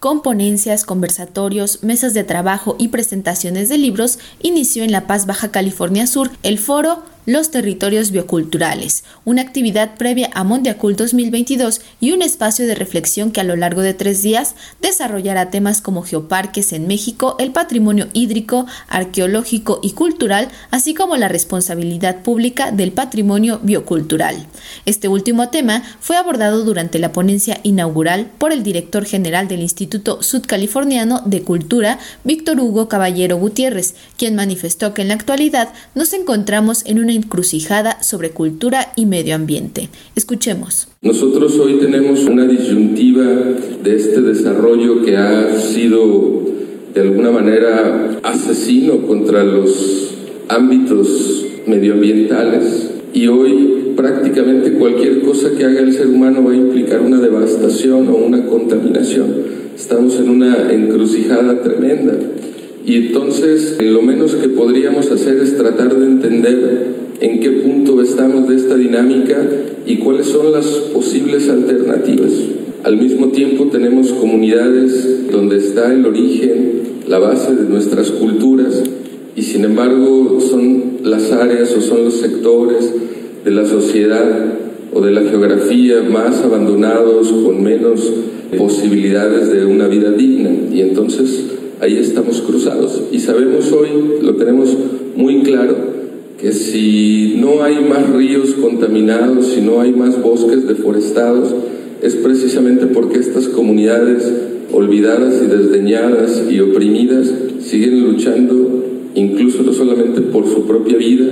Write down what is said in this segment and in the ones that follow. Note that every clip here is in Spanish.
Con ponencias, conversatorios, mesas de trabajo y presentaciones de libros, inició en La Paz, Baja California Sur, el foro los territorios bioculturales, una actividad previa a Mondiacult 2022 y un espacio de reflexión que a lo largo de tres días desarrollará temas como geoparques en México, el patrimonio hídrico, arqueológico y cultural, así como la responsabilidad pública del patrimonio biocultural. Este último tema fue abordado durante la ponencia inaugural por el director general del Instituto Sudcaliforniano de Cultura, Víctor Hugo Caballero Gutiérrez, quien manifestó que en la actualidad nos encontramos en una encrucijada sobre cultura y medio ambiente. Escuchemos. Nosotros hoy tenemos una disyuntiva de este desarrollo que ha sido de alguna manera asesino contra los ámbitos medioambientales y hoy prácticamente cualquier cosa que haga el ser humano va a implicar una devastación o una contaminación. Estamos en una encrucijada tremenda. Y entonces lo menos que podríamos hacer es tratar de entender en qué punto estamos de esta dinámica y cuáles son las posibles alternativas. Al mismo tiempo tenemos comunidades donde está el origen, la base de nuestras culturas y sin embargo son las áreas o son los sectores de la sociedad o de la geografía más abandonados, con menos posibilidades de una vida digna. Y entonces ahí estamos cruzados. Y sabemos hoy, lo tenemos muy claro, que si no hay más ríos contaminados, si no hay más bosques deforestados, es precisamente porque estas comunidades olvidadas y desdeñadas y oprimidas siguen luchando por su propia vida,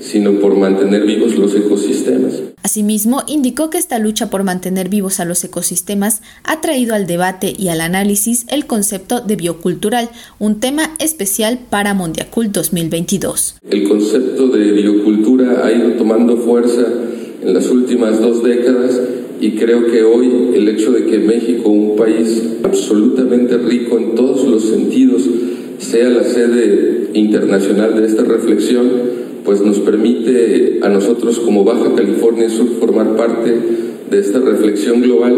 sino por mantener vivos los ecosistemas. Asimismo, indicó que esta lucha por mantener vivos a los ecosistemas ha traído al debate y al análisis el concepto de biocultural, un tema especial para Mondiacult 2022. El concepto de biocultura ha ido tomando fuerza en las últimas dos décadas y creo que hoy el hecho de que México, un país absolutamente rico en todos los sentidos, sea la sede internacional de esta reflexión, pues nos permite a nosotros como Baja California Sur formar parte de esta reflexión global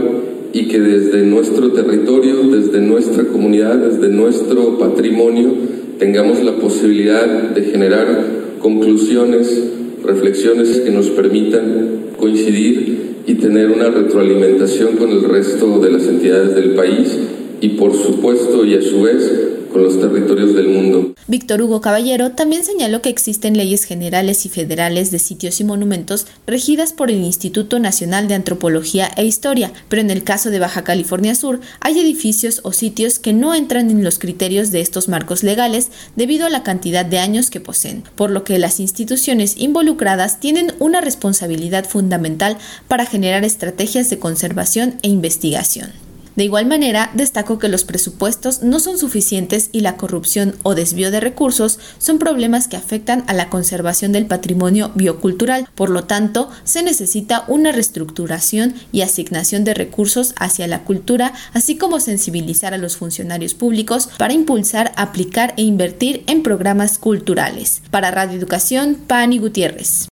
y que desde nuestro territorio, desde nuestra comunidad, desde nuestro patrimonio, tengamos la posibilidad de generar conclusiones, reflexiones que nos permitan coincidir y tener una retroalimentación con el resto de las entidades del país y por supuesto y a su vez los territorios del mundo. Víctor Hugo Caballero también señaló que existen leyes generales y federales de sitios y monumentos regidas por el Instituto Nacional de Antropología e Historia, pero en el caso de Baja California Sur hay edificios o sitios que no entran en los criterios de estos marcos legales debido a la cantidad de años que poseen, por lo que las instituciones involucradas tienen una responsabilidad fundamental para generar estrategias de conservación e investigación. De igual manera, destaco que los presupuestos no son suficientes y la corrupción o desvío de recursos son problemas que afectan a la conservación del patrimonio biocultural. Por lo tanto, se necesita una reestructuración y asignación de recursos hacia la cultura, así como sensibilizar a los funcionarios públicos para impulsar, aplicar e invertir en programas culturales. Para Radio Educación, Pani Gutiérrez.